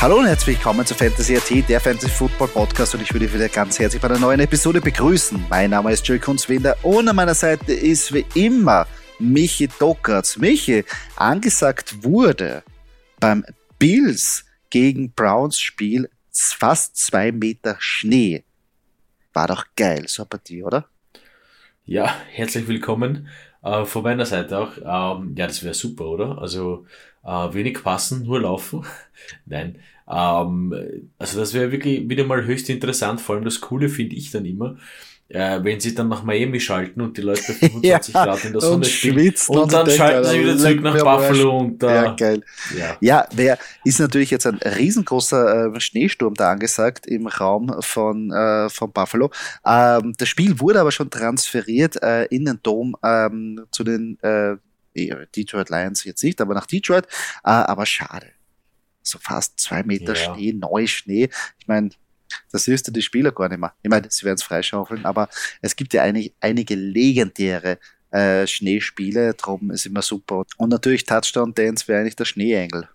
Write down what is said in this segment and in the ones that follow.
Hallo und herzlich willkommen zu Fantasy AT, der Fantasy Football Podcast und ich würde wieder ganz herzlich bei einer neuen Episode begrüßen. Mein Name ist Joey Kunzwinder und an meiner Seite ist wie immer Michi Dockertz. Michi, angesagt wurde beim Bills gegen Browns Spiel fast zwei Meter Schnee. War doch geil, so eine Partie, oder? Ja, herzlich willkommen äh, von meiner Seite auch. Ähm, ja, das wäre super, oder? Also äh, wenig passen, nur laufen. Nein. Ähm, also das wäre wirklich wieder mal höchst interessant. Vor allem das Coole finde ich dann immer, äh, wenn sie dann nach Miami schalten und die Leute bei 25 ja, Grad in der Sonne spielen und, und dann schalten sie wieder zurück nach Buffalo und da. Ja, geil. Ja, ja wer ist natürlich jetzt ein riesengroßer äh, Schneesturm da angesagt im Raum von, äh, von Buffalo. Ähm, das Spiel wurde aber schon transferiert äh, in den Dom ähm, zu den äh, Detroit Lions jetzt nicht, aber nach Detroit. Äh, aber schade. So fast zwei Meter ja. Schnee, Neuschnee. Ich meine, das du die Spieler gar nicht mehr. Ich meine, sie werden es freischaufeln, aber es gibt ja einig, einige legendäre äh, Schneespiele, darum ist immer super. Und natürlich Touchdown Dance wäre eigentlich der Schneeengel.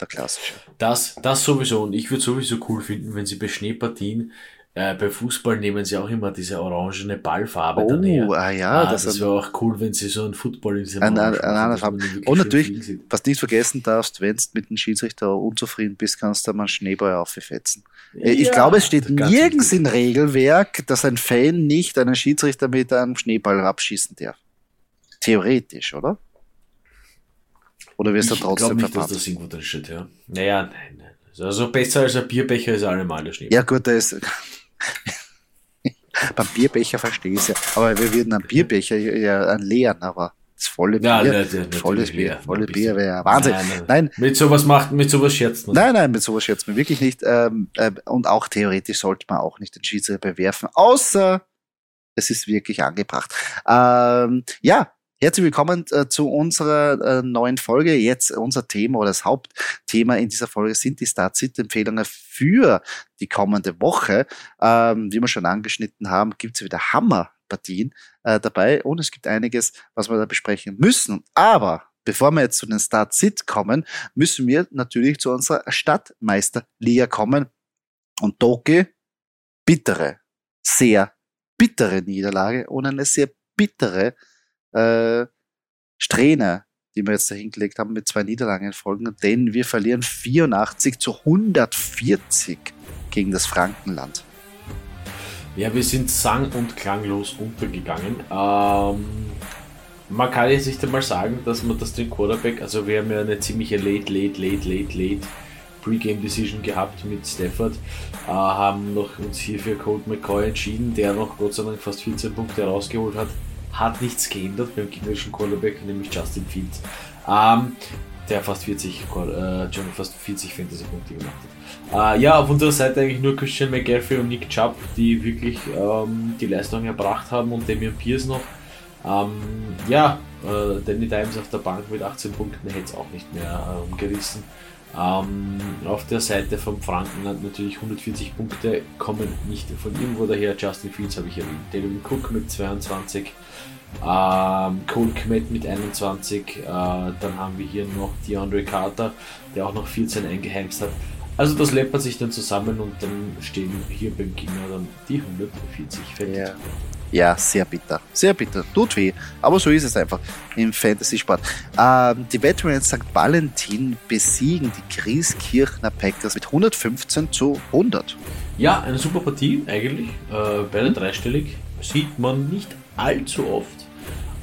Der klassische. Das, das sowieso. Und ich würde sowieso cool finden, wenn sie bei Schneepartien äh, bei Fußball nehmen sie auch immer diese orangene Ballfarbe oh, dann her. Ah, ja, ah, das, das wäre auch cool, wenn sie so einen Football in diesem ein Farbe. Und natürlich, was nicht vergessen darfst, wenn du mit dem Schiedsrichter unzufrieden bist, kannst du mal einen Schneeball auffetzen. Ja, ich glaube, es steht nirgends im Regelwerk, dass ein Fan nicht einen Schiedsrichter mit einem Schneeball abschießen darf. Theoretisch, oder? Oder wirst du trotzdem nicht, verpasst? dass das irgendwo drin steht, ja. Naja, nein, nein. Also besser als ein Bierbecher ist allemal der Schneeball. Ja gut, da ist beim Bierbecher verstehe ich es ja. Aber wir würden einen Bierbecher ja einen leeren, aber das volle Bier, ja, ne, volles Bier, volle Bier wäre Wahnsinn. Nein, nein, nein, Mit sowas macht, mit sowas scherzt man. Nein, nein, mit sowas scherzt man wirklich nicht. Ähm, äh, und auch theoretisch sollte man auch nicht den Schiedsrichter bewerfen, außer es ist wirklich angebracht. Ähm, ja, Herzlich willkommen äh, zu unserer äh, neuen Folge. Jetzt unser Thema oder das Hauptthema in dieser Folge sind die Start-Sit-Empfehlungen für die kommende Woche. Ähm, wie wir schon angeschnitten haben, gibt es wieder Hammerpartien äh, dabei und es gibt einiges, was wir da besprechen müssen. Aber bevor wir jetzt zu den Start-Sit kommen, müssen wir natürlich zu unserer Stadtmeisterliga kommen. Und Doki, bittere, sehr bittere Niederlage und eine sehr bittere äh, Strähne, die wir jetzt da hingelegt haben mit zwei Niederlagen in Folgen, denn wir verlieren 84 zu 140 gegen das Frankenland. Ja, wir sind sang- und klanglos untergegangen. Ähm, man kann jetzt nicht einmal sagen, dass man das den Quarterback, also wir haben ja eine ziemliche late, late, late, late, late Pre-Game Decision gehabt mit Stafford, äh, haben noch uns hier für Colt McCoy entschieden, der noch Gott sei Dank fast 14 Punkte herausgeholt hat hat nichts geändert beim gegnerischen Quarterback, nämlich Justin Fields, ähm, der fast 40, äh, fast 40 Fantasy-Punkte gemacht hat. Äh, ja, auf unserer Seite eigentlich nur Christian McGaffrey und Nick Chubb, die wirklich ähm, die Leistung erbracht haben und Damian Pierce noch. Ähm, ja, äh, Danny Dimes auf der Bank mit 18 Punkten hätte es auch nicht mehr gerissen. Ähm, auf der Seite vom Frankenland natürlich 140 Punkte kommen nicht von irgendwo daher. Justin Fields habe ich erwähnt. David Cook mit 22. Ähm, Cole Kmet mit 21. Äh, dann haben wir hier noch DeAndre Carter, der auch noch 14 eingeheimst hat. Also das läppert sich dann zusammen und dann stehen hier beim Gegner dann die 140 fertig. Ja. Ja, sehr bitter. Sehr bitter. Tut weh. Aber so ist es einfach im Fantasy-Sport. Ähm, die Veterans St. Valentin besiegen die Grieskirchner Packers mit 115 zu 100. Ja, eine super Partie eigentlich. Äh, beide dreistellig. Sieht man nicht allzu oft.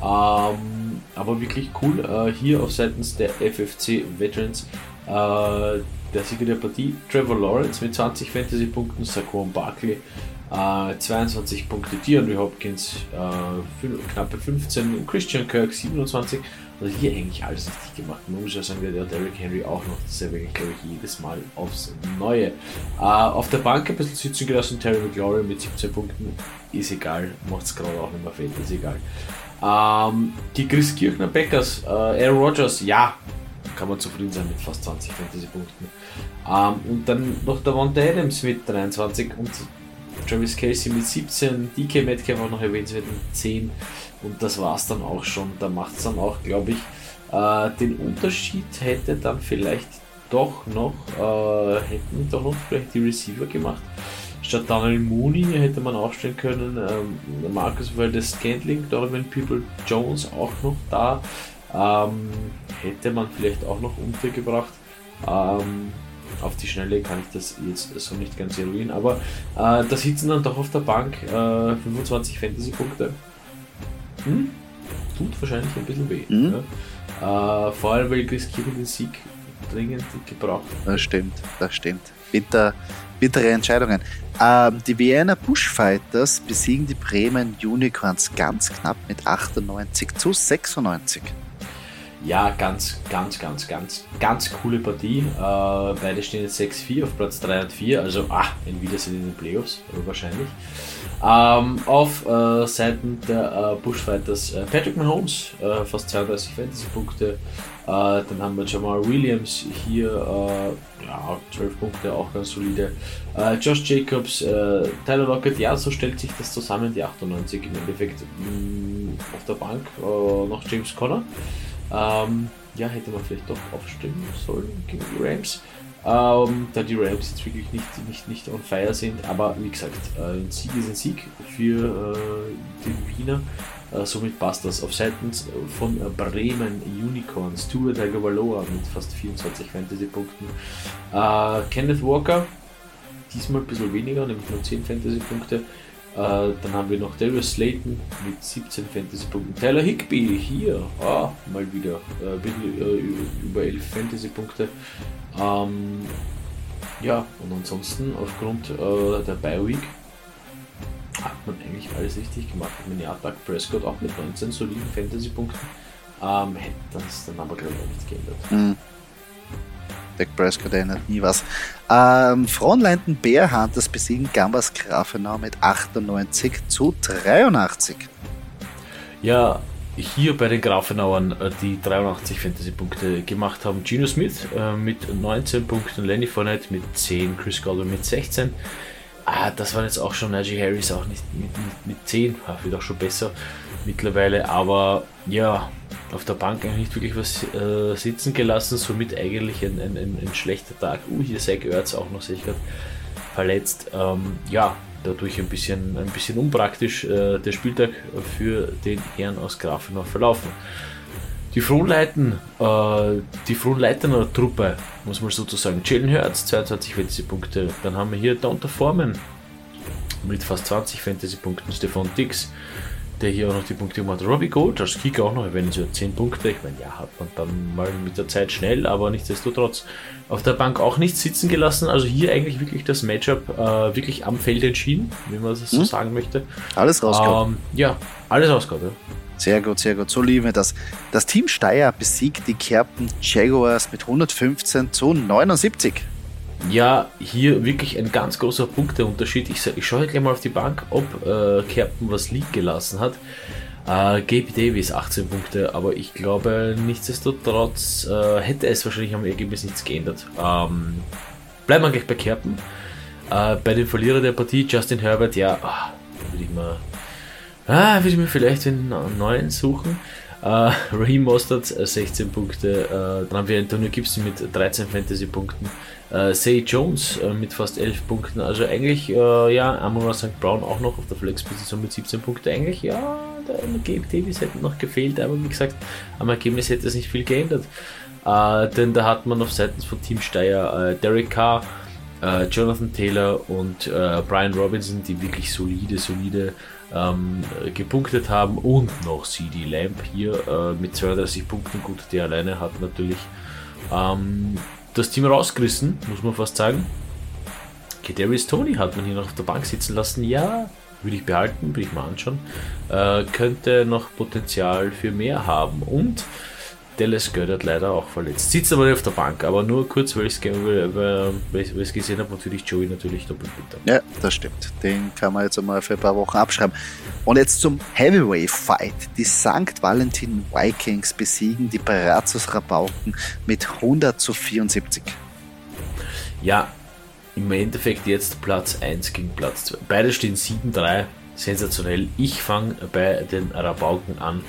Ähm, aber wirklich cool. Äh, hier auf seitens der FFC Veterans. Äh, der Sieger der Partie, Trevor Lawrence mit 20 Fantasy-Punkten, Saquon Barkley äh, 22 Punkte, DeAndre Hopkins äh, knappe 15, Christian Kirk 27. Also hier eigentlich alles richtig gemacht. Man muss ja sagen, der Derrick Henry auch noch. Das erwähnt, glaube ich, jedes Mal aufs Neue. Äh, auf der Bank ein bisschen sitzen gelassen, Terry McLaurin mit 17 Punkten. Ist egal, macht es gerade auch nicht mehr fett, ist egal. Ähm, die Chris Kirchner Packers, äh, Aaron Rodgers, ja, kann man zufrieden sein mit fast 20 Fantasy-Punkten. Ähm, und dann noch der Von Adams mit 23 und Travis Casey mit 17, DK Metcalf auch noch erwähnenswert mit 10 und das war es dann auch schon. Da macht es dann auch, glaube ich, äh, den Unterschied hätte dann vielleicht doch noch, äh, hätten doch noch vielleicht die Receiver gemacht. Statt Daniel Mooney hätte man aufstellen können, ähm, Marcus Valdez Scantling, Donovan People Jones auch noch da. Ähm, hätte man vielleicht auch noch untergebracht. Ähm, auf die Schnelle kann ich das jetzt so nicht ganz eruieren, aber äh, da sitzen dann doch auf der Bank äh, 25 Fantasy-Punkte. Hm? Tut wahrscheinlich ein bisschen weh. Mhm. Ja? Äh, vor allem, weil Chris Kirby den Sieg dringend gebraucht Das stimmt, das stimmt. Bitter, bittere Entscheidungen. Ähm, die Vienna Bushfighters besiegen die Bremen Unicorns ganz knapp mit 98 zu 96. Ja, ganz, ganz, ganz, ganz, ganz coole Partie. Äh, beide stehen jetzt 6-4 auf Platz 3 und 4, also ah, ein Wiedersehen in den Playoffs, wahrscheinlich. Ähm, auf äh, Seiten der äh, Bushfighters äh, Patrick Mahomes, äh, fast 32 Fantasy-Punkte. Äh, dann haben wir Jamal Williams hier, ja, 12 Punkte, auch ganz solide. Josh Jacobs, Tyler Lockett, ja, so stellt sich das zusammen, die 98 im Endeffekt. Mh, mm, auf der Bank noch James Conner. Ähm, ja, hätte man vielleicht doch aufstimmen sollen gegen die Rams. Ähm, da die Rams jetzt wirklich nicht, nicht, nicht on fire sind, aber wie gesagt, äh, ein Sieg ist ein Sieg für äh, die Wiener. Äh, somit passt das. Auf Seiten von Bremen Unicorns, Tour Tagovailoa mit fast 24 Fantasy-Punkten. Äh, Kenneth Walker, diesmal ein bisschen weniger, nämlich nur 10 Fantasy-Punkte. Äh, dann haben wir noch Darius Slayton mit 17 Fantasy-Punkten. Tyler Higby hier, ah, mal wieder äh, äh, über 11 Fantasy-Punkte. Ähm, ja, und ansonsten aufgrund äh, der Bi-Week hat man eigentlich alles richtig gemacht. Miniatak Prescott auch mit 19 soliden Fantasy-Punkten. Ähm, hätte das dann aber glaube ich nicht geändert. Mhm. Dak Prescott ändert nie was. Ähm, Frontlanden Bearhunters besiegen Gambas Grafenau mit 98 zu 83. Ja, hier bei den Grafenauern, äh, die 83 Fantasy-Punkte gemacht haben. Gino Smith äh, mit 19 Punkten, Lenny Fournette mit 10, Chris Godwin mit 16. Ah, das waren jetzt auch schon Najee Harris auch nicht mit, mit, mit 10, ah, wird auch schon besser mittlerweile, aber ja, auf der Bank eigentlich nicht wirklich was äh, sitzen gelassen, somit eigentlich ein, ein, ein, ein schlechter Tag. Uh, hier Zach Ertz auch noch sicher verletzt. Ähm, ja, dadurch ein bisschen, ein bisschen unpraktisch äh, der Spieltag für den Herrn aus Grafenau verlaufen. Die Fronleiten, äh, die Fronleitener Truppe, muss man sozusagen. Jalen Hurts, 22 Fantasy-Punkte. Dann haben wir hier Donta Forman mit fast 20 Fantasy-Punkten. Stefan Dix, der hier auch noch die Punkte gemacht hat. Robbie Gold als Kicker auch noch, wenn so 10 Punkte. Ich meine, ja, hat man dann mal mit der Zeit schnell, aber nichtsdestotrotz auf der Bank auch nicht sitzen gelassen. Also hier eigentlich wirklich das Matchup äh, wirklich am Feld entschieden, wie man das so hm? sagen möchte. Alles rausgehauen. Ähm, ja, alles rausgehauen, ja. Sehr gut, sehr gut. So lieben wir das. Das Team Steyr besiegt die Kerpen Jaguars mit 115 zu 79. Ja, hier wirklich ein ganz großer Punkteunterschied. Ich, ich schaue gleich mal auf die Bank, ob äh, Kerpen was liegen gelassen hat. Äh, Gabe Davis 18 Punkte, aber ich glaube nichtsdestotrotz äh, hätte es wahrscheinlich am Ergebnis nichts geändert. Ähm, bleiben wir gleich bei Kerpen. Äh, bei dem Verlierer der Partie, Justin Herbert, ja, ah, würde ich mal, ah, würde ich mir vielleicht einen neuen suchen. Uh, Raheem Mostert 16 Punkte, uh, dann haben wir Antonio Gibson mit 13 Fantasy-Punkten, Say Jones uh, mit fast 11 Punkten, also eigentlich, uh, ja, Amon St. Brown auch noch auf der Flex-Position mit 17 Punkten, eigentlich, ja, der Gabe Davis hätte noch gefehlt, aber wie gesagt, am Ergebnis hätte es nicht viel geändert, denn da hat man auf Seiten von Team Steyr Derek Carr, Jonathan Taylor und Brian Robinson, die wirklich solide, solide ähm, gepunktet haben und noch CD Lamp hier äh, mit 32 Punkten. Gut, der alleine hat natürlich ähm, das Team rausgerissen, muss man fast sagen. Kadarius Tony hat man hier noch auf der Bank sitzen lassen. Ja, würde ich behalten, würde ich mal anschauen. Äh, könnte noch Potenzial für mehr haben. Und Dallas Goddard leider auch verletzt. Sitzt aber nicht auf der Bank, aber nur kurz, weil ich es gesehen habe, natürlich Joey natürlich doppelt bitter. Ja, das stimmt. Den kann man jetzt einmal für ein paar Wochen abschreiben. Und jetzt zum Heavyweight Fight. Die St. Valentin Vikings besiegen die Brazos Rabauken mit 100 zu 74. Ja, im Endeffekt jetzt Platz 1 gegen Platz 2. Beide stehen 7-3. Sensationell. Ich fange bei den Rabauken an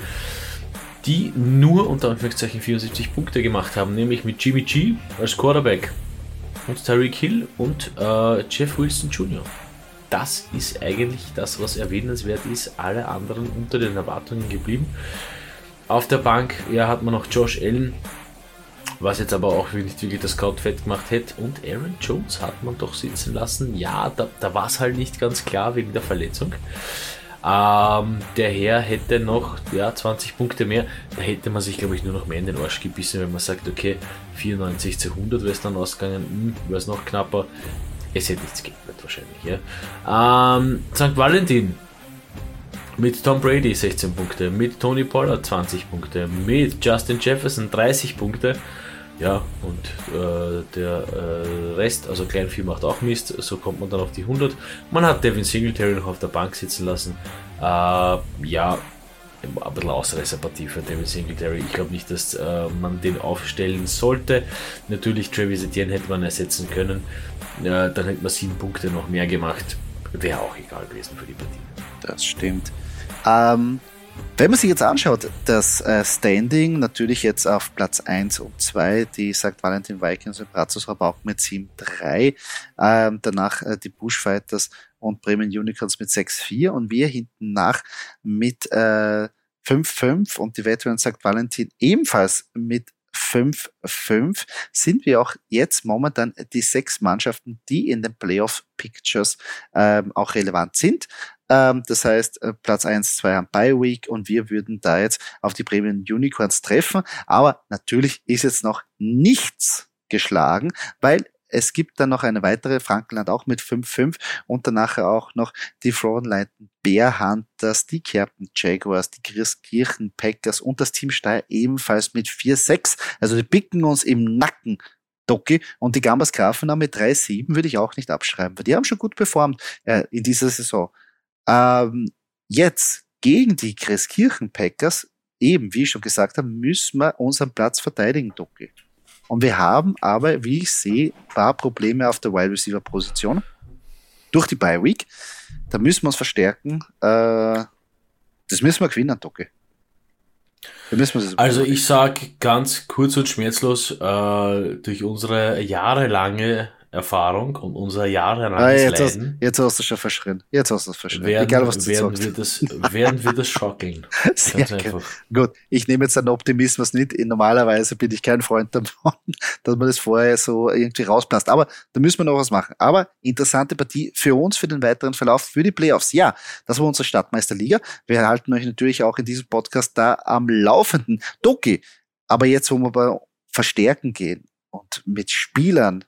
die nur unter Anführungszeichen 74 Punkte gemacht haben, nämlich mit Jimmy G als Quarterback und Tyreek Hill und äh, Jeff Wilson Jr. Das ist eigentlich das, was erwähnenswert ist. Alle anderen unter den Erwartungen geblieben. Auf der Bank ja, hat man noch Josh Allen, was jetzt aber auch nicht wirklich das Scout fett gemacht hätte. Und Aaron Jones hat man doch sitzen lassen. Ja, da, da war es halt nicht ganz klar wegen der Verletzung. Ähm, der Herr hätte noch ja, 20 Punkte mehr. Da hätte man sich, glaube ich, nur noch mehr in den Arsch gebissen, wenn man sagt, okay, 94 zu 100 wäre es dann ausgegangen, hm, wäre es noch knapper. Es hätte nichts geändert wahrscheinlich. Ja. Ähm, St. Valentin mit Tom Brady 16 Punkte, mit Tony Pollard 20 Punkte, mit Justin Jefferson 30 Punkte. Ja, und äh, der äh, Rest, also Kleinvieh macht auch Mist, so kommt man dann auf die 100. Man hat Devin Singletary noch auf der Bank sitzen lassen. Äh, ja, ein bisschen Ausreißerpartie für Devin Singletary. Ich glaube nicht, dass äh, man den aufstellen sollte. Natürlich, Travis Etienne hätte man ersetzen können. dann hätte man sieben Punkte noch mehr gemacht. Wäre auch egal gewesen für die Partie. Das stimmt. Ähm, wenn man sich jetzt anschaut, das äh, Standing natürlich jetzt auf Platz 1 und 2, die St. Valentin Vikings und Brazos Rabauch mit 7-3, ähm, danach äh, die Bushfighters und Bremen Unicorns mit 6-4 und wir hinten nach mit äh, 5-5 und die Veteran St. Valentin ebenfalls mit 5-5 sind wir auch jetzt momentan die sechs Mannschaften, die in den Playoff Pictures ähm, auch relevant sind. Ähm, das heißt, äh, Platz 1, 2 haben Bye Week und wir würden da jetzt auf die Premium Unicorns treffen. Aber natürlich ist jetzt noch nichts geschlagen, weil es gibt dann noch eine weitere, Frankenland auch mit 5-5 und danach auch noch die Frauenleiten Bear Hunters, die Kerpen Jaguars, die Christkirchen Packers und das Team Steyr ebenfalls mit 4-6. Also die picken uns im Nacken Doki und die Gambas Grafenau mit 3-7 würde ich auch nicht abschreiben, weil die haben schon gut performt äh, in dieser Saison. Ähm, jetzt gegen die Christkirchen Packers, eben wie ich schon gesagt habe, müssen wir unseren Platz verteidigen, Doki. Und wir haben aber, wie ich sehe, ein paar Probleme auf der Wide Receiver Position durch die Bye Week. Da müssen wir uns verstärken. Äh, das müssen wir gewinnen, Doki. Also ich sage ganz kurz und schmerzlos, äh, durch unsere jahrelange Erfahrung und unser jahrelanges ah, jetzt Leiden. Hast, jetzt hast du schon verschrien. Jetzt hast du es verschrien. Werden, Egal, was du werden sagst. Wir das, werden wir das schockeln. Sehr einfach. Gut, ich nehme jetzt einen Optimismus nicht. Normalerweise bin ich kein Freund davon, dass man das vorher so irgendwie rauspasst. Aber da müssen wir noch was machen. Aber interessante Partie für uns, für den weiteren Verlauf, für die Playoffs. Ja, das war unsere Stadtmeisterliga. Wir halten euch natürlich auch in diesem Podcast da am Laufenden. Doki, aber jetzt, wo wir bei Verstärken gehen und mit Spielern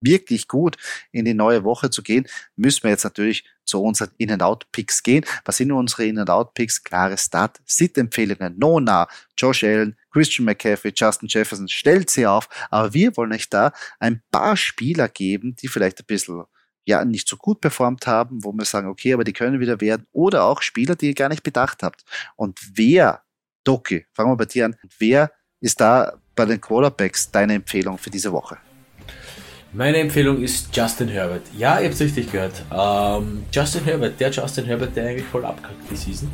wirklich gut in die neue Woche zu gehen, müssen wir jetzt natürlich zu unseren In-and-Out-Picks gehen. Was sind unsere In-and-Out-Picks? Klare Start, Sit-Empfehlungen, Nona, Josh Allen, Christian McCaffrey, Justin Jefferson, stellt sie auf. Aber wir wollen euch da ein paar Spieler geben, die vielleicht ein bisschen ja nicht so gut performt haben, wo wir sagen, okay, aber die können wieder werden. Oder auch Spieler, die ihr gar nicht bedacht habt. Und wer, Doki, fangen wir bei dir an, wer ist da bei den Quarterbacks deine Empfehlung für diese Woche? Meine Empfehlung ist Justin Herbert. Ja, ihr habt es richtig gehört. Ähm, Justin Herbert, der Justin Herbert, der eigentlich voll abkackt die Season.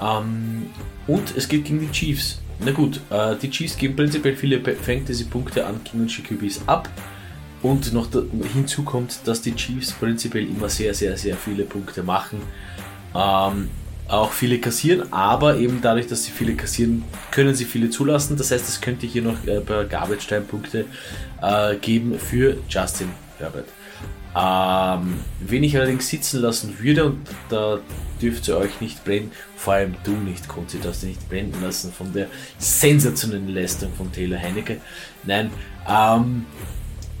Ähm, und es geht gegen die Chiefs. Na gut, äh, die Chiefs geben prinzipiell viele Fantasy-Punkte an gegnerische QBs ab. Und noch hinzu kommt, dass die Chiefs prinzipiell immer sehr, sehr, sehr viele Punkte machen. Ähm, auch viele kassieren, aber eben dadurch, dass sie viele kassieren, können sie viele zulassen. Das heißt, es könnte hier noch äh, bei Garbage Time Punkte äh, geben für Justin Herbert. Ähm, wen ich allerdings sitzen lassen würde, und da dürft ihr euch nicht blenden, vor allem du nicht, Konzi, darfst dich nicht blenden lassen von der sensationellen Leistung von Taylor Heinecke. Nein, ähm,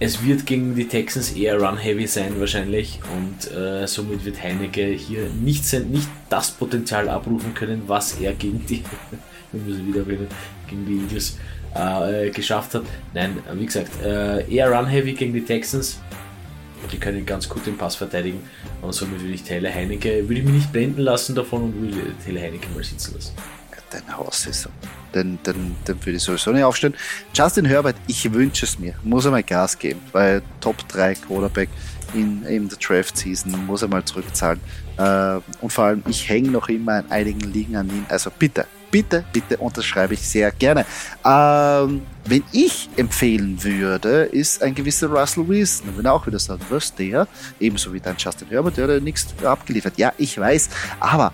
es wird gegen die Texans eher run-heavy sein wahrscheinlich und äh, somit wird Heineke hier nicht, sein, nicht das Potenzial abrufen können, was er gegen die, wieder gegen die Eagles äh, geschafft hat. Nein, wie gesagt, äh, eher run-heavy gegen die Texans. Die können ganz gut den Pass verteidigen und somit würde ich Taylor Heineke, würde ich mich nicht blenden lassen davon und würde Taylor Heineke mal sitzen lassen dein Haus ist so. Den, den, den würde ich sowieso nicht aufstellen. Justin Herbert, ich wünsche es mir. Muss er mal Gas geben, weil Top 3 Quarterback in, in der Draft Season muss er mal zurückzahlen. Äh, und vor allem, ich hänge noch immer in einigen Ligen an ihm. Also bitte, bitte, bitte unterschreibe ich sehr gerne. Ähm, wenn ich empfehlen würde, ist ein gewisser Russell Wilson. Wenn er auch wieder sagt, was der, ebenso wie dein Justin Herbert, der hat nichts abgeliefert. Ja, ich weiß, aber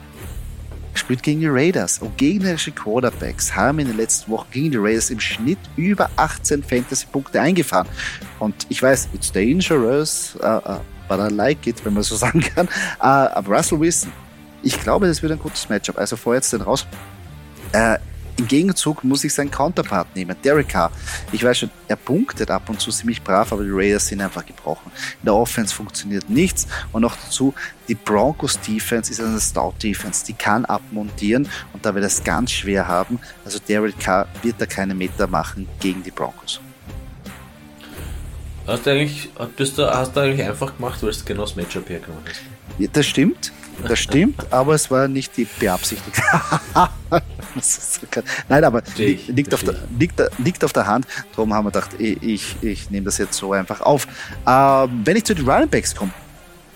spielt gegen die Raiders und gegnerische Quarterbacks haben in den letzten Wochen gegen die Raiders im Schnitt über 18 Fantasy-Punkte eingefahren. Und ich weiß, it's dangerous, uh, uh, but I like it, wenn man so sagen kann. Uh, aber Russell Wilson, ich glaube, das wird ein gutes Matchup. Also vorher jetzt den raus. Äh, im Gegenzug muss ich seinen Counterpart nehmen, Derek Carr. Ich weiß schon, er punktet ab und zu ziemlich brav, aber die Raiders sind einfach gebrochen. In der Offense funktioniert nichts und noch dazu, die Broncos Defense ist eine Stout Defense, die kann abmontieren und da wird es ganz schwer haben. Also Derek Carr wird da keine Meter machen gegen die Broncos. Hast du eigentlich, bist du, hast du eigentlich einfach gemacht, weil du genau das Matchup hergenommen hast? Ja, das stimmt. Das stimmt, aber es war nicht die beabsichtigt. Nein, aber ich, liegt, auf der, liegt, liegt, auf der Hand. Darum haben wir gedacht, ich, ich, nehme das jetzt so einfach auf. Ähm, wenn ich zu den Running Backs komme,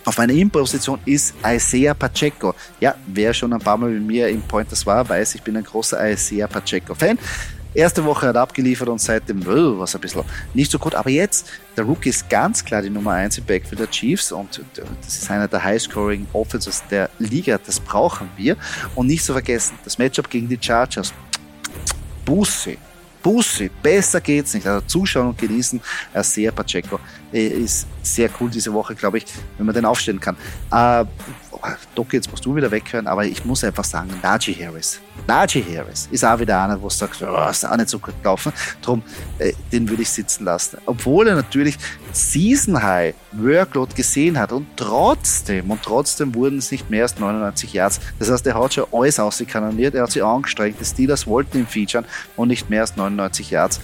auf meiner In-Position ist Isaiah Pacheco. Ja, wer schon ein paar Mal mit mir im Pointers war, weiß, ich bin ein großer Isaiah Pacheco-Fan. Erste Woche hat abgeliefert und seitdem oh, was ein bisschen nicht so gut. Aber jetzt, der Rookie ist ganz klar die Nummer 1 im Backfield der Chiefs und das ist einer der High-Scoring Offenses der Liga. Das brauchen wir. Und nicht zu vergessen, das Matchup gegen die Chargers. Busse. Busse. Besser geht's nicht. Also zuschauen und genießen. Äh, sehr Pacheco äh, ist sehr cool diese Woche, glaube ich, wenn man den aufstellen kann. Äh, Doc, jetzt musst du wieder weghören, aber ich muss einfach sagen, Najee Harris. Najee Harris ist auch wieder einer, wo du sagst, oh, ist auch nicht so gut gelaufen. Darum, äh, den würde ich sitzen lassen. Obwohl er natürlich Season High Workload gesehen hat und trotzdem, und trotzdem wurden es nicht mehr als 99 Yards. Das heißt, er hat schon alles ausgekanoniert, er hat sich angestrengt, die Steelers wollten ihn featuren und nicht mehr als 99 Yards.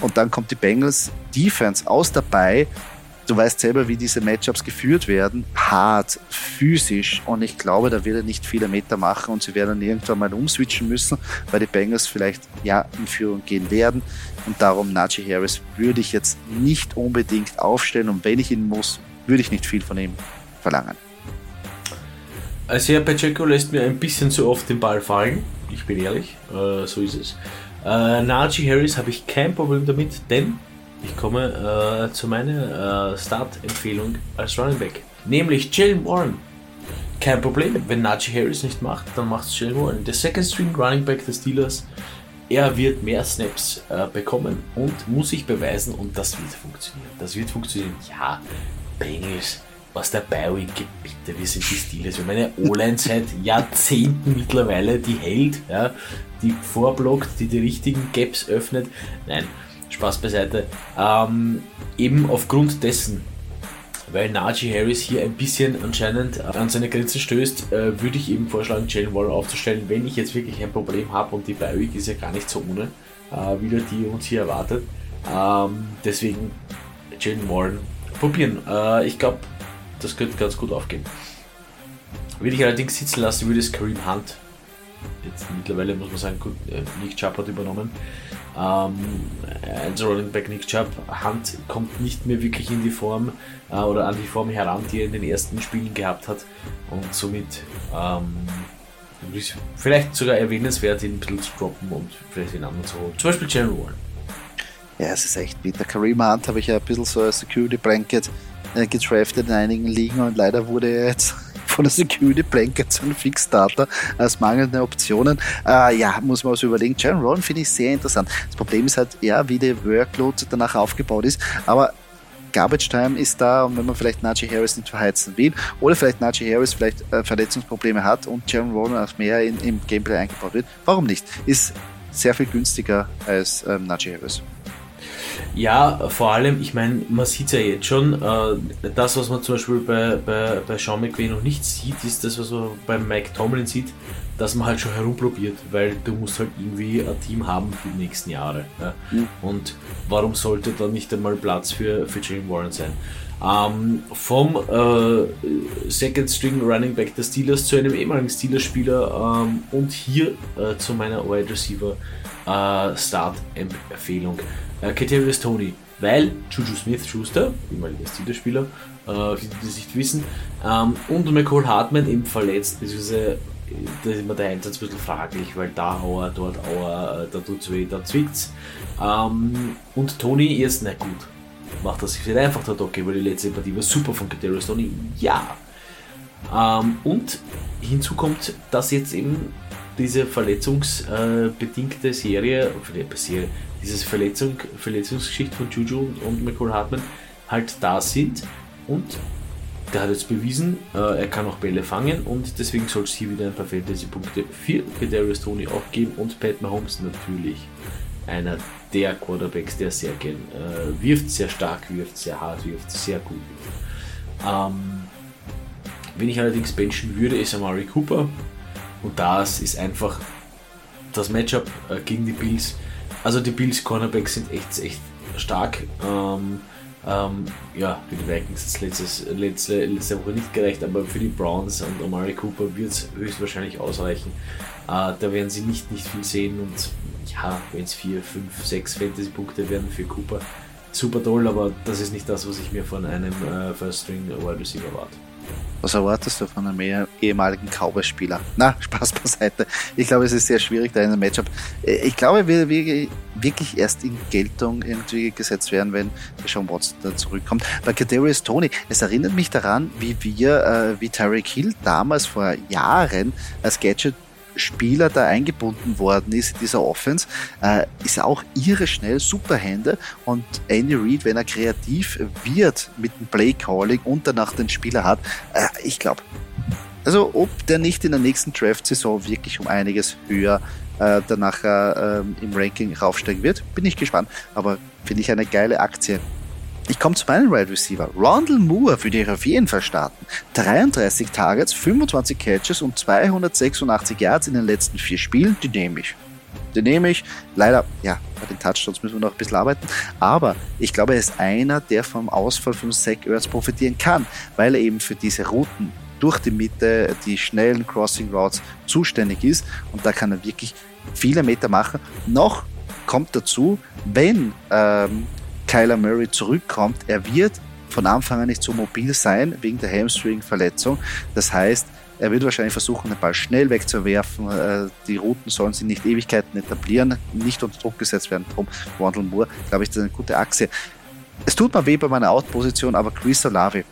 Und dann kommt die Bengals Defense aus dabei du weißt selber, wie diese Matchups geführt werden. Hart, physisch. Und ich glaube, da wird er nicht viele Meter machen und sie werden irgendwann mal umswitchen müssen, weil die Bengals vielleicht ja in Führung gehen werden. Und darum Najee Harris würde ich jetzt nicht unbedingt aufstellen. Und wenn ich ihn muss, würde ich nicht viel von ihm verlangen. Also Herr Pacheco lässt mir ein bisschen zu oft den Ball fallen. Ich bin ehrlich, äh, so ist es. Äh, Najee Harris habe ich kein Problem damit, denn ich komme äh, zu meiner äh, Start-Empfehlung als Running Back. Nämlich Jalen Warren. Kein Problem, wenn Najee Harris nicht macht, dann macht es Jalen Warren. Der Second String Running Back des Steelers. Er wird mehr Snaps äh, bekommen und muss sich beweisen und das wird funktionieren. Das wird funktionieren. Ja, Bengals aus der Bi-Week, bitte, wir sind die Steelers. Wir haben eine O-Line seit Jahrzehnten mittlerweile, die hält, ja, die vorblockt, die die richtigen Gaps öffnet. Nein, Spaß beiseite. Ähm, eben aufgrund dessen, weil Najee Harris hier ein bisschen anscheinend an seine Grenzen stößt, äh, würde ich eben vorschlagen, Jalen Warren aufzustellen, wenn ich jetzt wirklich ein Problem habe und die Bi-Week ist ja gar nicht so ohne, äh, wieder die uns hier erwartet. Ähm, deswegen Jalen Warren probieren. Äh, ich glaube, das könnte ganz gut aufgehen. Würde ich allerdings sitzen lassen, würde es Kareem Hunt. Jetzt mittlerweile muss man sagen, gut, äh, Nick Chubb hat übernommen. Ähm, als Rolling Back Nick Chubb, Hand kommt nicht mehr wirklich in die Form äh, oder an die Form heran, die er in den ersten Spielen gehabt hat und somit ähm, vielleicht sogar erwähnenswert, ihn ein bisschen zu droppen und vielleicht den anderen zu holen. Zum Beispiel Jalen Warren. Ja, es ist echt bitter. Kareem Hunt habe ich ja ein bisschen so als Security Blanket äh, getraftet in einigen Ligen und leider wurde er jetzt von der Security Blanket zu einem Fixstarter als mangelnde Optionen. Äh, ja, muss man was überlegen. Jaron Ron finde ich sehr interessant. Das Problem ist halt, ja, wie der Workload danach aufgebaut ist, aber Garbage Time ist da und wenn man vielleicht Najee Harris nicht verheizen will oder vielleicht Najee Harris vielleicht äh, Verletzungsprobleme hat und Jaron Ron auch mehr in, im Gameplay eingebaut wird, warum nicht? Ist sehr viel günstiger als ähm, Najee Harris. Ja, vor allem, ich meine, man sieht es ja jetzt schon, äh, das, was man zum Beispiel bei, bei, bei Sean McVay noch nicht sieht, ist das, was man bei Mike Tomlin sieht, dass man halt schon herumprobiert, weil du musst halt irgendwie ein Team haben für die nächsten Jahre. Ja? Mhm. Und warum sollte da nicht einmal Platz für, für Jalen Warren sein? Ähm, vom äh, Second String Running Back der Steelers zu einem ehemaligen Steelers-Spieler ähm, und hier äh, zu meiner Wide Receiver äh, Start-Empfehlung. Äh, Kadarius Tony, weil Juju Smith-Schuster, ehemaliger Steelers-Spieler, äh, die das nicht wissen, ähm, und McCall Hartman eben verletzt bzw. da ist immer der Einsatz ein bisschen fraglich, weil da Auer, dort Auer, da tut's weh, da zwickt's. Ähm, und Tony jetzt, na gut, macht das sich einfach. Der okay, weil die letzte Partie war super von Kadarius Tony, ja. Ähm, und hinzu kommt, dass jetzt eben diese verletzungsbedingte Serie, diese Verletzung, Verletzungsgeschichte von Juju und Michael Hartmann halt da sind. Und der hat jetzt bewiesen, äh, er kann auch Bälle fangen und deswegen soll es hier wieder ein paar Fantasy-Punkte für Kadarius Tony auch geben und Pat Mahomes natürlich einer der Quarterbacks, der sehr gern äh, wirft, sehr stark wirft, sehr hart wirft, sehr gut wirft. Ähm, wenn ich allerdings benchen würde, ist Amari Cooper und das ist einfach das Matchup äh, gegen die Bills. Also die Bills Cornerbacks sind echt, echt stark. Ähm, ähm, ja, für die Vikings ist letztes, letzte, letzte Woche nicht gerecht, aber für die Browns und Amari Cooper wird es höchstwahrscheinlich ausreichen. Äh, da werden sie nicht, nicht viel sehen und ja, wenn es 4, 5, 6 Fantasy-Punkte werden für Cooper, super toll, aber das ist nicht das, was ich mir von einem äh, First String Wide Receiver erwarte. Was erwartest du von einem ehemaligen Cowboy-Spieler? Na, Spaß beiseite. Ich glaube, es ist sehr schwierig da in einem Matchup. Äh, ich glaube, wir wirklich erst in Geltung irgendwie gesetzt werden, wenn Sean Watson da zurückkommt. Bei Kadarius Tony, es erinnert mich daran, wie wir, äh, wie Tyreek Hill damals vor Jahren als Gadget Spieler da eingebunden worden ist in dieser Offense, äh, ist auch ihre schnell, super Hände und Andy Reid, wenn er kreativ wird mit dem Play Calling und danach den Spieler hat, äh, ich glaube, also ob der nicht in der nächsten Draft-Saison wirklich um einiges höher äh, danach äh, im Ranking raufsteigen wird, bin ich gespannt, aber finde ich eine geile Aktie. Ich komme zu meinem Wide Receiver. Rondell Moore würde ich auf jeden Fall starten. 33 Targets, 25 Catches und 286 Yards in den letzten vier Spielen, die nehme ich. Die nehme ich. Leider, ja, bei den Touchdowns müssen wir noch ein bisschen arbeiten. Aber ich glaube, er ist einer, der vom Ausfall von Zach Ertz profitieren kann, weil er eben für diese Routen durch die Mitte, die schnellen Crossing Routes zuständig ist. Und da kann er wirklich viele Meter machen. Noch kommt dazu, wenn ähm, Kyler Murray zurückkommt, er wird von Anfang an nicht so mobil sein wegen der Hamstring-Verletzung. Das heißt, er wird wahrscheinlich versuchen, den Ball schnell wegzuwerfen. Äh, die Routen sollen sich nicht Ewigkeiten etablieren, nicht unter Druck gesetzt werden. Drum Wandel Moore, glaube ich, das ist eine gute Achse. Es tut mir weh bei meiner Out-Position, aber Chris Olave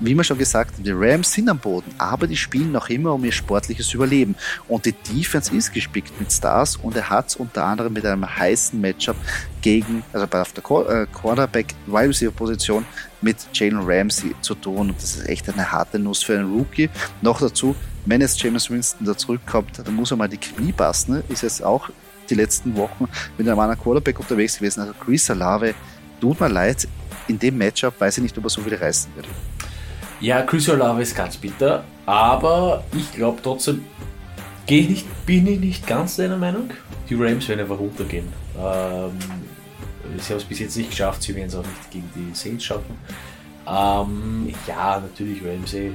wie wir schon gesagt haben, die Rams sind am Boden, aber die spielen noch immer um ihr sportliches Überleben. Und die Defense ist gespickt mit Stars und er hat es unter anderem mit einem heißen Matchup gegen, also auf der äh, Quarterback Wide Receiver Position mit Jalen Ramsey zu tun. Und das ist echt eine harte Nuss für einen Rookie. Noch dazu, wenn jetzt James Winston da zurückkommt, dann muss er mal die Knie passen. Ne? Ist jetzt auch die letzten Wochen mit einem anderen Quarterback unterwegs gewesen. Also Chris Alave, tut mir leid, in dem Matchup weiß ich nicht, ob er so viel reißen wird. Ja, Chris Olave ist ganz bitter, aber ich glaube trotzdem, ich nicht, bin ich nicht ganz deiner Meinung. Die Rams werden einfach runtergehen. Ähm, sie haben es bis jetzt nicht geschafft, sie werden es auch nicht gegen die Saints schaffen. Ähm, ja, natürlich Ramsey,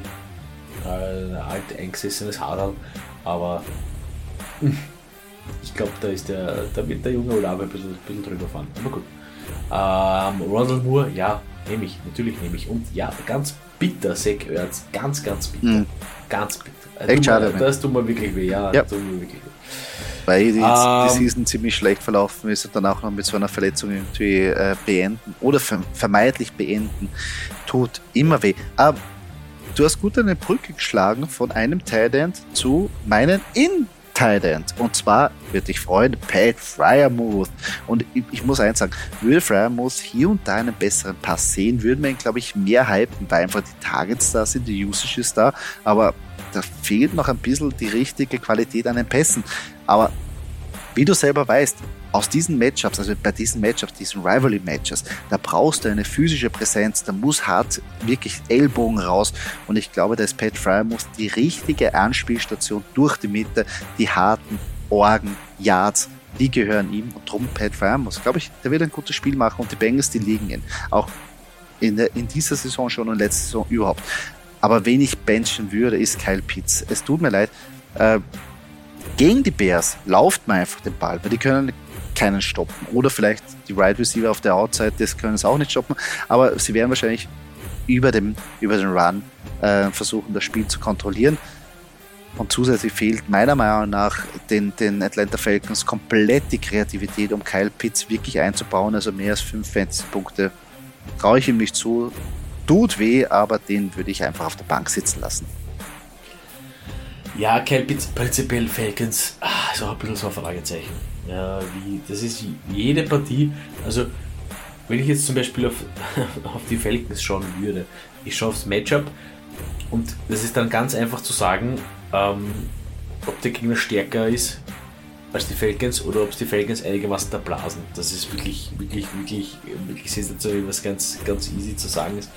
äh, alt eingesessenes Hadal, aber ich glaube, da da wird der junge Olave ein bisschen, ein bisschen drüber fahren. Aber gut. Ähm, Ronald Moore, ja, nehme ich, natürlich nehme ich. Und ja, ganz bitter, Ertz. Ganz, ganz bitter. Mhm. Ganz bitter. Also Echt schade. Mal, das tut mir wirklich weh, ja. ja. Tut mir wirklich weh. Weil die, um, die ähm. Season ziemlich schlecht verlaufen ist und dann auch noch mit so einer Verletzung irgendwie äh, beenden oder vermeintlich beenden, tut immer weh. Aber du hast gut eine Brücke geschlagen von einem Tight End zu meinen in End. Und zwar würde ich freuen, Pat Fryermuth. Und ich, ich, muss eins sagen, würde Fryermuth hier und da einen besseren Pass sehen, würden wir ihn, glaube ich, mehr hypen, weil einfach die Targets da sind, die Usage ist da, aber da fehlt noch ein bisschen die richtige Qualität an den Pässen. Aber wie du selber weißt, aus diesen Matchups, also bei diesen Matchups, diesen Rivalry-Matches, da brauchst du eine physische Präsenz, da muss hart wirklich Ellbogen raus und ich glaube, dass Pat Fryer muss die richtige Anspielstation durch die Mitte, die harten Orgen, Yards, die gehören ihm und drum Pat Fryer muss, glaube ich, der wird ein gutes Spiel machen und die Bengals, die liegen ihn. Auch in, der, in dieser Saison schon und letzte Saison überhaupt. Aber wen ich benchen würde, ist Kyle Pitts. Es tut mir leid. Äh, gegen die Bears lauft man einfach den Ball, weil die können keinen stoppen. Oder vielleicht die Wide right Receiver auf der Outside, das können es auch nicht stoppen. Aber sie werden wahrscheinlich über, dem, über den Run äh, versuchen, das Spiel zu kontrollieren. Und zusätzlich fehlt meiner Meinung nach den, den Atlanta Falcons komplett die Kreativität, um Kyle Pitts wirklich einzubauen. Also mehr als fünf Fantasy-Punkte traue ich ihm nicht zu. Tut weh, aber den würde ich einfach auf der Bank sitzen lassen. Ja, Kyle Pitts, prinzipiell Falcons, ah, auch ein bisschen so ein Fragezeichen. Ja, wie, das ist jede Partie, also wenn ich jetzt zum Beispiel auf, auf die Falcons schauen würde, ich schaue aufs Matchup und das ist dann ganz einfach zu sagen, ähm, ob der Gegner stärker ist als die Falcons oder ob es die Falcons einigermaßen da blasen. Das ist wirklich, wirklich, wirklich, wirklich sensationell, was ganz, ganz easy zu sagen ist.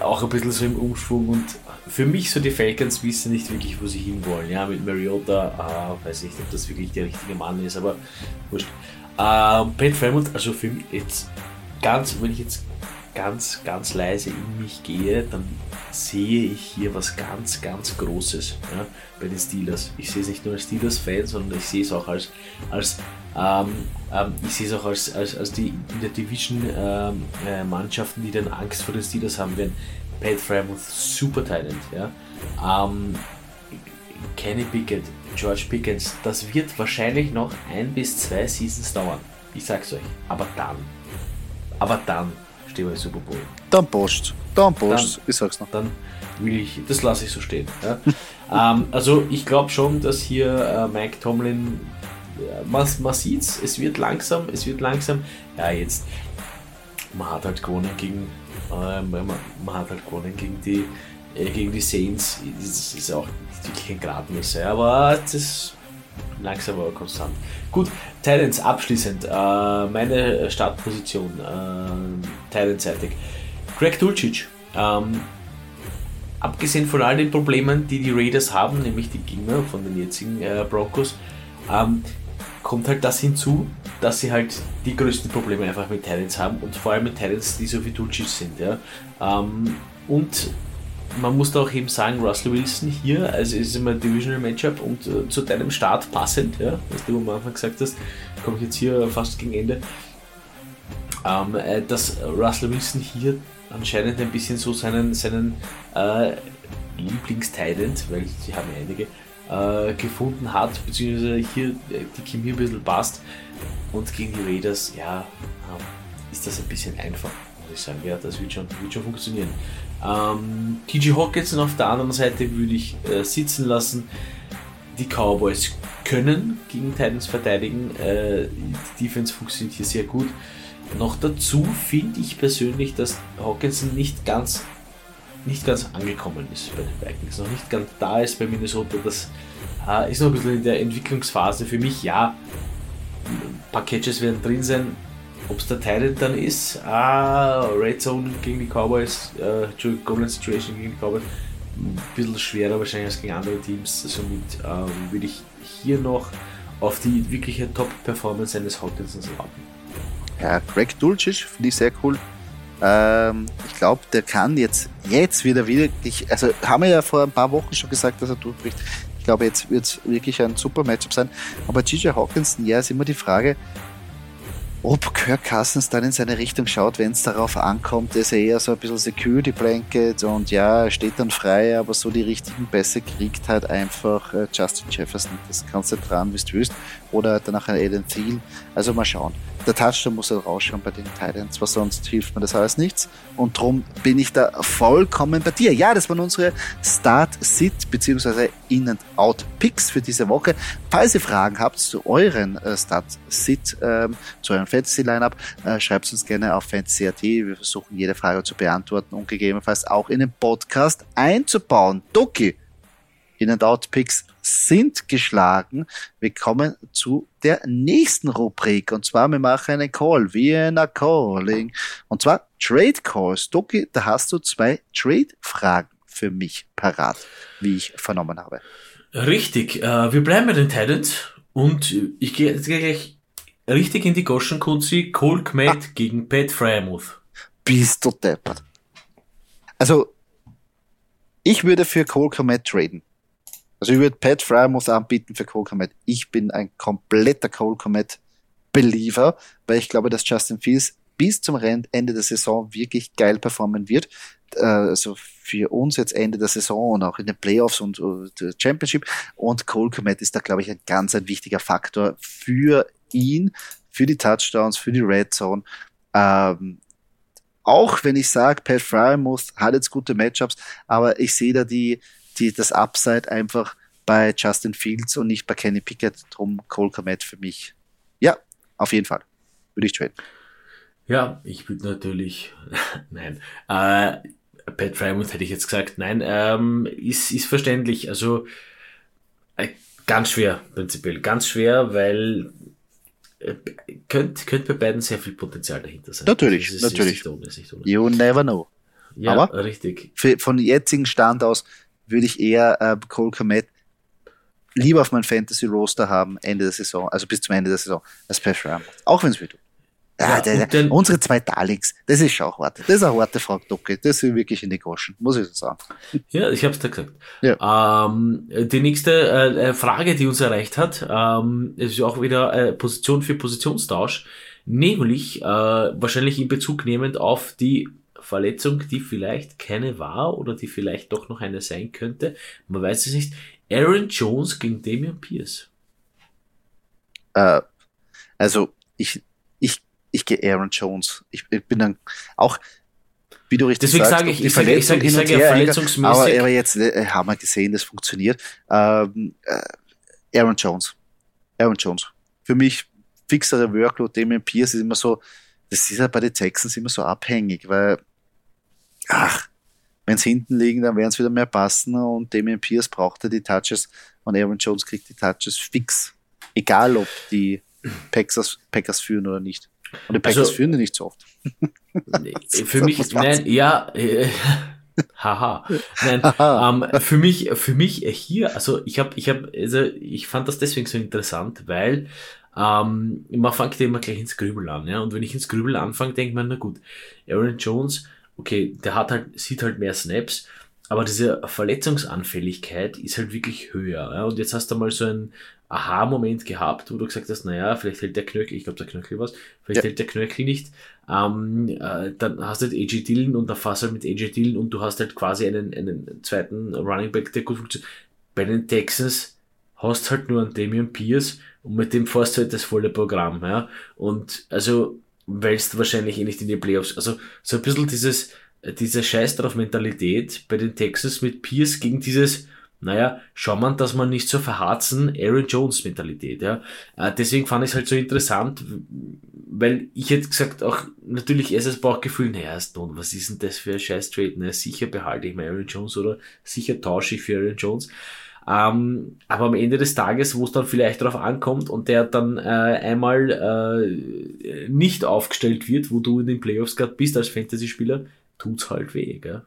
Auch ein bisschen so im Umschwung und für mich so die Falcons wissen nicht wirklich, wo sie hinwollen. Ja, mit Mariota, äh, weiß ich nicht, ob das wirklich der richtige Mann ist, aber wurscht. Äh, Pat Fremont, also für mich jetzt ganz, wenn ich jetzt ganz, ganz leise in mich gehe, dann sehe ich hier was ganz, ganz Großes ja, bei den Steelers. Ich sehe es nicht nur als Steelers-Fan, sondern ich sehe es auch als, als ähm, ähm, ich sehe es auch als, als, als die in der Division ähm, äh, Mannschaften, die dann Angst vor den Steelers haben werden. Pat Fremont, super Talent. Ja. Ähm, Kenny Pickett, George Pickens, das wird wahrscheinlich noch ein bis zwei Seasons dauern. Ich sag's euch. Aber dann, aber dann stehen wir im Super Bowl. Dann Post. Dann Post. ich sag's noch. Dann will ich, das lasse ich so stehen. Ja. ähm, also ich glaube schon, dass hier äh, Mike Tomlin, äh, man, man sieht's, es wird langsam, es wird langsam. Ja, jetzt, man hat halt gewonnen gegen, äh, man, man, hat halt gewonnen gegen die, äh, gegen die Saints. Das ist auch wirklich ein Gradmesser, aber das ist langsam aber konstant. Gut, Titans abschließend. Äh, meine Startposition, äh, Titans-seitig. Greg Dulcich. Ähm, abgesehen von all den Problemen, die die Raiders haben, nämlich die Gegner von den jetzigen äh, Broncos, ähm, kommt halt das hinzu, dass sie halt die größten Probleme einfach mit Titans haben und vor allem mit Titans, die so wie Dulcich sind. Ja? Ähm, und man muss da auch eben sagen, Russell Wilson hier, also ist immer ein Divisional Matchup und äh, zu deinem Start passend, ja, was du am Anfang gesagt hast, komme ich jetzt hier fast gegen Ende, ähm, äh, dass Russell Wilson hier anscheinend ein bisschen so seinen, seinen äh, Lieblingstalent, weil sie haben einige, äh, gefunden hat, beziehungsweise hier äh, die Chemie ein bisschen passt. Und gegen die Raiders, ja, ähm, ist das ein bisschen einfach, muss ich sagen, ja, das wird schon, wird schon funktionieren. Ähm, TG Hawkinson auf der anderen Seite würde ich äh, sitzen lassen. Die Cowboys können gegen Titans verteidigen. Äh, die Defense funktioniert hier sehr gut. Noch dazu finde ich persönlich, dass Hawkinson nicht ganz, nicht ganz angekommen ist bei den Vikings. Noch nicht ganz da ist bei Minnesota. Das äh, ist noch ein bisschen in der Entwicklungsphase. Für mich ja. Ein paar Catches werden drin sein. Ob es der Tyrant dann ist, ah, Red Zone gegen die Cowboys, äh, Golden Situation gegen die Cowboys, ein bisschen schwerer wahrscheinlich als gegen andere Teams. Somit ähm, würde ich hier noch auf die wirkliche Top-Performance eines Hawkinsons warten. Ja, Greg Dulcich finde ich sehr cool. Ähm, ich glaube, der kann jetzt, jetzt wieder wirklich, also haben wir ja vor ein paar Wochen schon gesagt, dass er durchbricht. Ich glaube, jetzt wird es wirklich ein super Matchup sein. Aber GJ Hawkinson, ja, ist immer die Frage, ob Kirk Cousins dann in seine Richtung schaut, wenn es darauf ankommt, ist er eher so ein bisschen Security Blanket und ja, steht dann frei, aber so die richtigen Pässe kriegt halt einfach äh, Justin Jefferson. Das kannst du dran, wie du willst. Oder danach ein Aiden Thiel. Also mal schauen der Touchdown muss halt rausschauen bei den Titans, was sonst hilft mir das alles nichts. Und darum bin ich da vollkommen bei dir. Ja, das waren unsere Start-Sit bzw. In-and-Out-Picks für diese Woche. Falls ihr Fragen habt zu euren äh, Start-Sit, ähm, zu eurem Fantasy-Lineup, äh, schreibt uns gerne auf fantasy.at. Wir versuchen jede Frage zu beantworten und gegebenenfalls auch in den Podcast einzubauen. Doki, In-and-Out-Picks sind geschlagen. Wir kommen zu der nächsten Rubrik und zwar wir machen einen Call, Vienna Calling und zwar Trade Calls. Doki, da hast du zwei Trade-Fragen für mich parat, wie ich vernommen habe. Richtig, äh, wir bleiben bei den Titans und ich gehe jetzt gleich richtig in die Goschen Kunzi, Cole Kmet ah. gegen Pat Frymouth. Bist du deppert. Also, ich würde für Cole Kmet traden. Also ich würde Pat Frymouth anbieten für Cole Komet. Ich bin ein kompletter Cole Komet Believer, weil ich glaube, dass Justin Fields bis zum Ende der Saison wirklich geil performen wird. äh, also für uns jetzt Ende der Saison und auch in den Playoffs und, und Championship. Und Cole Komet ist da, glaube ich, ein ganz ein wichtiger Faktor für ihn, für die Touchdowns, für die Red Zone. Ähm, auch wenn ich sage, Pat Fryermuth hat jetzt gute Matchups, aber ich sehe da die, die, das Upside einfach bei Justin Fields und nicht bei Kenny Pickett. Drum Cole Komet für mich. Ja, auf jeden Fall. Würde ich traden. Ja, ich würde natürlich, nein, äh, Pat Frymouth hätte ich jetzt gesagt, nein, ähm, ist, ist verständlich. Also äh, ganz schwer, prinzipiell, ganz schwer, weil äh, könnte könnt bei beiden sehr viel Potenzial dahinter sein. Natürlich, ist, natürlich. Ist ohne, ohne. You never know. Ja, Aber richtig. Für, von jetzigen Stand aus würde ich eher äh, Cole Komet lieber auf mein Fantasy Roster haben, Ende der Saison, also bis zum Ende der Saison, als Pat Frymouth. Auch wenn es weh tut. Ja, der, der, unsere zwei Darlings, das ist schon hart. Das ist eine harte Frage, Docke. Das ist wirklich in die Goschen, muss ich so sagen. Ja, ich hab's da gesagt. Ja. Ähm, die nächste äh, Frage, die uns erreicht hat, ähm, ist auch wieder äh, Position für Positionstausch, nämlich äh, wahrscheinlich in Bezug nehmend auf die Verletzung, die vielleicht keine war oder die vielleicht doch noch eine sein könnte. Man weiß es nicht. Aaron Jones gegen Damian Pierce. Äh, also ich, ich ich gehe Aaron Jones. Ich, ich, bin dann auch, wie du richtig Deswegen sagst, sage ich, ich sage, ich sage, ich sage ja verletzungsmäßig. Aber, aber jetzt äh, haben wir gesehen, das funktioniert. Ähm, äh, Aaron Jones. Aaron Jones. Für mich fixere Workload, Damien Pierce ist immer so, das ist ja bei den Texans immer so abhängig, weil, ach, wenn sie hinten liegen, dann werden es wieder mehr passen und Damien Pierce braucht ja die Touches und Aaron Jones kriegt die Touches fix. Egal, ob die Packers, Packers führen oder nicht. Und die Packers also, führen die nicht so oft. Nee, für mich, nein, ja, äh, haha. Nein, ähm, für mich, für mich hier, also ich habe, ich habe, also ich fand das deswegen so interessant, weil ähm, man fängt ja immer gleich ins Grübeln an, ja. Und wenn ich ins Grübeln anfange, denkt man, na gut, Aaron Jones, okay, der hat halt, sieht halt mehr Snaps, aber diese Verletzungsanfälligkeit ist halt wirklich höher. Ja? Und jetzt hast du mal so ein Aha-Moment gehabt, wo du gesagt hast, naja, vielleicht hält der Knöchel, ich glaube der Knöchel was, vielleicht ja. hält der Knöchel nicht. Ähm, äh, dann hast du halt AJ Dillon und dann fährst du halt mit AJ Dillon und du hast halt quasi einen, einen zweiten Running Back, der gut funktioniert. Bei den Texans hast halt nur einen Damian Pierce und mit dem fährst du halt das volle Programm. Ja? Und also wälzt wahrscheinlich eh nicht in die Playoffs. Also so ein bisschen dieses, diese Scheiß drauf Mentalität bei den Texans mit Pierce gegen dieses, naja, schau man, dass man nicht so verharzen, Aaron Jones Mentalität, ja. Äh, deswegen fand ich es halt so interessant, weil ich hätte gesagt, auch natürlich erstes Bauchgefühl, naja, Stone, was ist denn das für ein scheiß Trade? Na, sicher behalte ich mir Aaron Jones oder sicher tausche ich für Aaron Jones. Ähm, aber am Ende des Tages, wo es dann vielleicht darauf ankommt und der dann äh, einmal äh, nicht aufgestellt wird, wo du in den Playoffs gerade bist als Fantasy-Spieler, tut's halt weh, gell?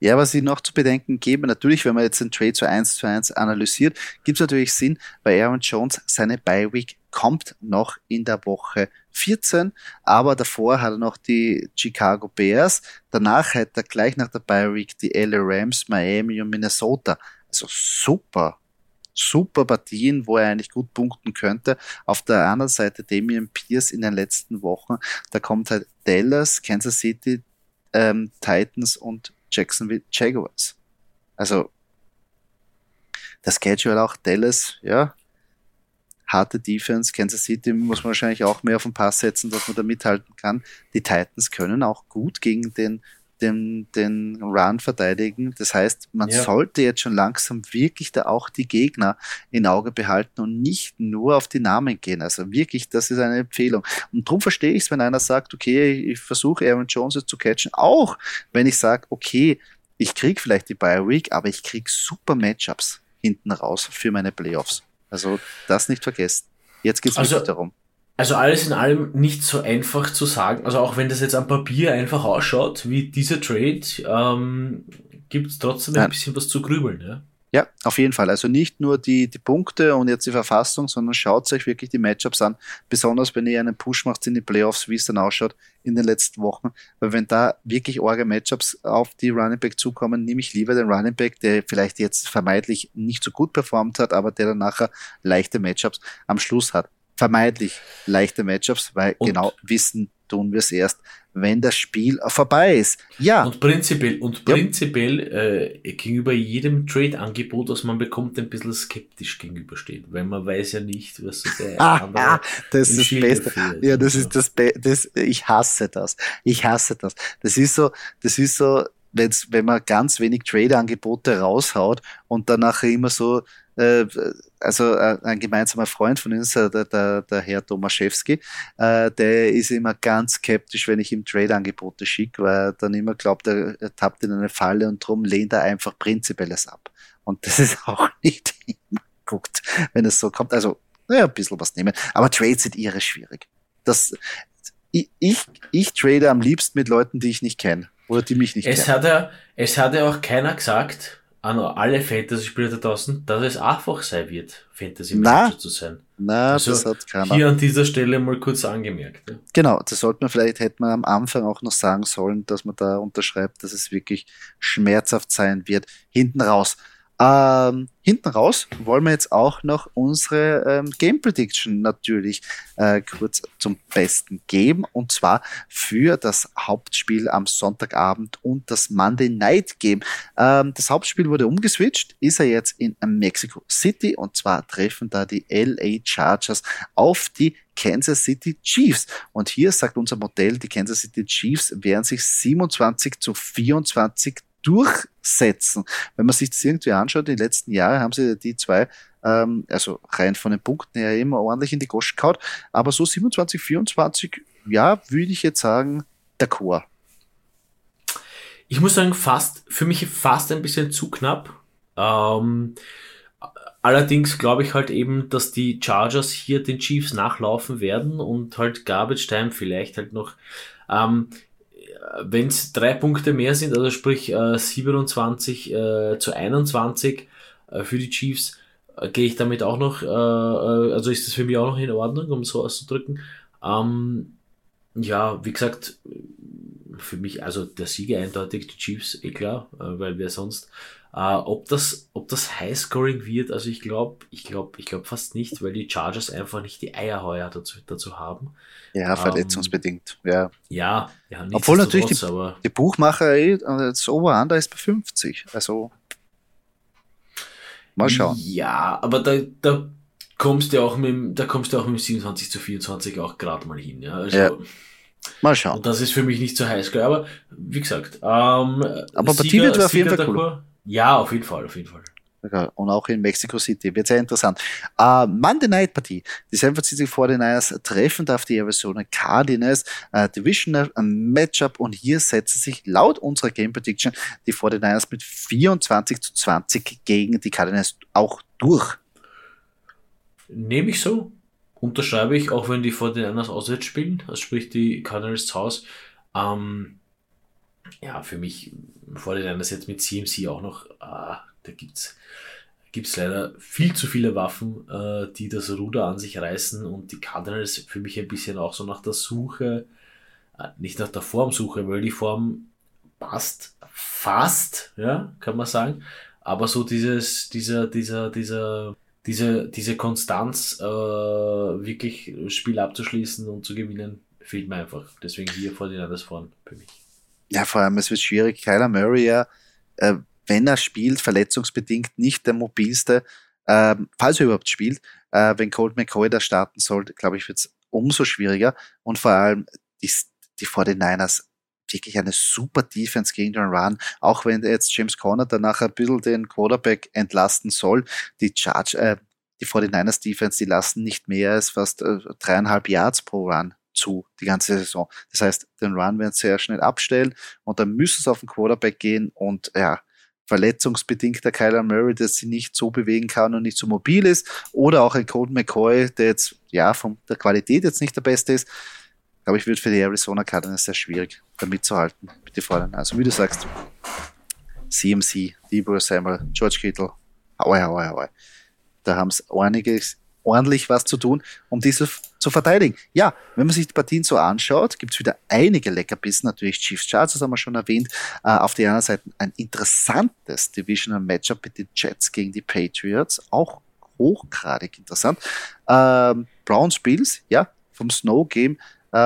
Ja, was ich noch zu bedenken gebe, natürlich, wenn man jetzt den Trade so eins zu eins analysiert, gibt es natürlich Sinn, weil Aaron Jones seine Bye Week kommt noch in der Woche 14, aber davor hat er noch die Chicago Bears, danach hat er gleich nach der Bye Week die LA Rams, Miami und Minnesota. Also super, super Partien, wo er eigentlich gut punkten könnte. Auf der anderen Seite Damian Pierce in den letzten Wochen, da kommt halt Dallas, Kansas City, ähm, Titans und Jacksonville Jaguars. Also das Schedule auch Dallas, ja, harte Defense, Kansas City muss man wahrscheinlich auch mehr auf den Pass setzen, dass man da mithalten kann. Die Titans können auch gut gegen den den, den Run verteidigen. Das heißt, man ja. sollte jetzt schon langsam wirklich da auch die Gegner in Auge behalten und nicht nur auf die Namen gehen. Also wirklich, das ist eine Empfehlung. Und darum verstehe ich es, wenn einer sagt, okay, ich versuche Aaron Jones zu catchen, auch wenn ich sage, okay, ich krieg vielleicht die Bye Week, aber ich krieg super Matchups hinten raus für meine Playoffs. Also das nicht vergessen. Jetzt geht es also, darum. Also alles in allem nicht so einfach zu sagen. Also auch wenn das jetzt am Papier einfach ausschaut, wie dieser Trade, ähm, gibt es trotzdem ein bisschen was zu grübeln. Ja? Ja, auf jeden Fall. Also nicht nur die, die Punkte und jetzt die Verfassung, sondern schaut euch wirklich die Matchups an. Besonders wenn ihr einen Push macht in die Playoffs, wie es dann ausschaut in den letzten Wochen. Weil wenn da wirklich orge Matchups auf die Running Back zukommen, nehme ich lieber den Running Back, der vielleicht jetzt vermeintlich nicht so gut performt hat, aber der dann nachher leichte Matchups am Schluss hat vermeintlich leichte Matchups, weil und genau wissen, tun wir es erst, wenn das Spiel vorbei ist. Ja. Und prinzipiell, und prinzipiell äh, gegenüber jedem Trade-Angebot, das man bekommt, ein bisschen skeptisch gegenübersteht, weil man weiß ja nicht, was so der ah, andere Das ist das Beste. Ja, das ist das, das Ich hasse das. Ich hasse das. Das ist so, das ist so, wenn's, wenn man ganz wenig Trade-Angebote raushaut und dann nachher immer so äh, also äh, ein gemeinsamer Freund von uns, der, der, der Herr Tomaszewski, äh, der ist immer ganz skeptisch, wenn ich ihm Trade-Angebote schicke, weil er dann immer glaubt, er, er tappt in eine Falle und drum lehnt er einfach Prinzipielles ab. Und das ist auch nicht immer gut, wenn es so kommt. Also, naja, ein bisschen was nehmen. Aber Trades sind irre schwierig. Das, ich, ich, ich trade am liebsten mit Leuten, die ich nicht kenne. Oder die mich nicht es kennen. Hat ja, es hat ja auch keiner gesagt, an alle Fantasy-Spieler da draußen, dass es einfach sein wird, Fantasy-Manager zu sein. Na, also das hat keiner. Hier an dieser Stelle mal kurz angemerkt. Ja. Genau, das sollte man vielleicht, hätte man am Anfang auch noch sagen sollen, dass man da unterschreibt, dass es wirklich schmerzhaft sein wird. Hinten raus. Ähm, hinten raus wollen wir jetzt auch noch unsere ähm, Game Prediction natürlich äh, kurz zum Besten geben. Und zwar für das Hauptspiel am Sonntagabend und das Monday Night Game. Ähm, das Hauptspiel wurde umgeswitcht, ist er jetzt in Mexico City. Und zwar treffen da die LA Chargers auf die Kansas City Chiefs. Und hier sagt unser Modell, die Kansas City Chiefs werden sich 27 zu 24 durchsetzen. Wenn man sich das irgendwie anschaut, die letzten Jahre haben sie die zwei, ähm, also rein von den Punkten her immer ordentlich in die Gosch gehauen, aber so 27, 24, ja, würde ich jetzt sagen, der Chor. Ich muss sagen, fast, für mich fast ein bisschen zu knapp. Ähm, allerdings glaube ich halt eben, dass die Chargers hier den Chiefs nachlaufen werden und halt Garbage Time vielleicht halt noch ähm, wenn es drei Punkte mehr sind, also sprich äh, 27 äh, zu 21 äh, für die Chiefs, äh, gehe ich damit auch noch, äh, äh, also ist das für mich auch noch in Ordnung, um so auszudrücken. Ähm, ja, wie gesagt, für mich, also der Sieger eindeutig die Chiefs, eh klar, weil wer sonst. Äh, ob das, ob das Highscoring wird, also ich glaube, ich glaube, ich glaube fast nicht, weil die Chargers einfach nicht die Eierheuer dazu, dazu haben. Ja, verletzungsbedingt, ähm, ja. Ja, ja Obwohl natürlich die, die Buchmacher, eh, das Over-Under ist bei 50, also mal schauen. Ja, aber da, da kommst du auch mit, da kommst du auch mit 27 zu 24 auch gerade mal hin, ja. Also, ja. Mal schauen. Und das ist für mich nicht so heiß, aber wie gesagt, ähm, aber Partie wird auf jeden Fall cool. Ja, auf jeden Fall, auf jeden Fall. Und auch in Mexico City. Wird sehr interessant. Uh, Monday Night Partie. Die San Francisco 49ers treffen auf die Arizona Cardinals. Uh, Divisional Matchup. Und hier setzen sich laut unserer Game Prediction die 49ers mit 24 zu 20 gegen die Cardinals auch durch. Nehme ich so. Unterschreibe ich, auch wenn die 49ers auswärts spielen. Also sprich die Cardinals zu Hause. Ähm, ja, für mich vor den Niners jetzt mit CMC auch noch, ah, da gibt's gibt's leider viel zu viele Waffen, äh, die das Ruder an sich reißen und die Cardinals für mich ein bisschen auch so nach der Suche, äh, nicht nach der Formsuche, weil die Form passt fast, ja, kann man sagen, aber so dieses, dieser, dieser, dieser, diese, diese Konstanz, äh, wirklich Spiel abzuschließen und zu gewinnen, fehlt mir einfach. Deswegen hier vor den vorn für mich. Ja, vor allem, es wird schwierig. Kyler Murray ja, äh, wenn er spielt, verletzungsbedingt nicht der mobilste, äh, falls er überhaupt spielt. Äh, wenn Colt McCoy da starten sollte, glaube ich, wird es umso schwieriger. Und vor allem die, die 49ers wirklich eine super Defense gegen den Run, auch wenn jetzt James Conner danach ein bisschen den Quarterback entlasten soll. Die Charge, äh, die 49ers Defense, die lassen nicht mehr als fast äh, dreieinhalb Yards pro Run zu, die ganze Saison. Das heißt, den Run werden sie sehr schnell abstellen und dann müssen sie auf den Quarterback gehen und ja, verletzungsbedingt der Kyler Murray, der sich nicht so bewegen kann und nicht so mobil ist, oder auch ein Colton McCoy, der jetzt ja von der Qualität jetzt nicht der beste ist, glaube ich, wird für die Arizona Cardinals sehr schwierig, da mitzuhalten mit den Fordern. Also wie du sagst, CMC, Debo Samuel, George Kittle, hauai, hauai, hauai. Da haben es einiges ordentlich was zu tun, um diese zu verteidigen. Ja, wenn man sich die Partien so anschaut, gibt es wieder einige Leckerbissen. Natürlich Chiefs Charts, das haben wir schon erwähnt. Äh, auf der anderen Seite ein interessantes Divisional Matchup mit den Jets gegen die Patriots. Auch hochgradig interessant. Ähm, Browns Bills, ja, vom Snow Game äh,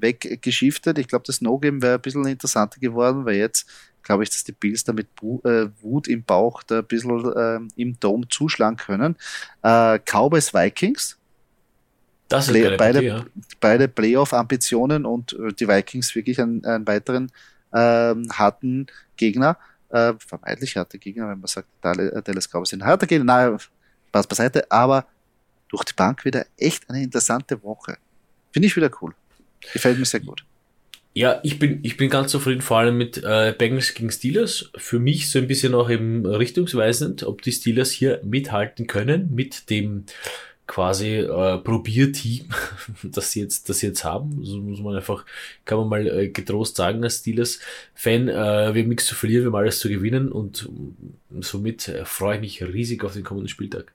weggeschiftet. Ich glaube, das No-Game wäre ein bisschen interessanter geworden, weil jetzt glaube ich, dass die Bills da mit äh, Wut im Bauch da ein bisschen äh, im Dom zuschlagen können. Äh, Cowboys Vikings. Das ist Play, beide, ja. beide Playoff-Ambitionen und äh, die Vikings wirklich einen, einen weiteren ähm, harten Gegner. Äh, vermeintlich harte Gegner, wenn man sagt, äh, Dallas Cowboys sind harte Gegner. Nein, Spaß beiseite, aber durch die Bank wieder echt eine interessante Woche. Finde ich wieder cool. Gefällt mir sehr gut. Ja, ich bin, ich bin ganz zufrieden, vor allem mit äh, Bengals gegen Steelers. Für mich so ein bisschen auch eben richtungsweisend, ob die Steelers hier mithalten können mit dem quasi äh, Probierteam, das sie jetzt, das sie jetzt haben. So muss man einfach, kann man mal äh, getrost sagen als Steelers-Fan, äh, wir haben nichts zu verlieren, wir haben alles zu gewinnen und somit äh, freue ich mich riesig auf den kommenden Spieltag.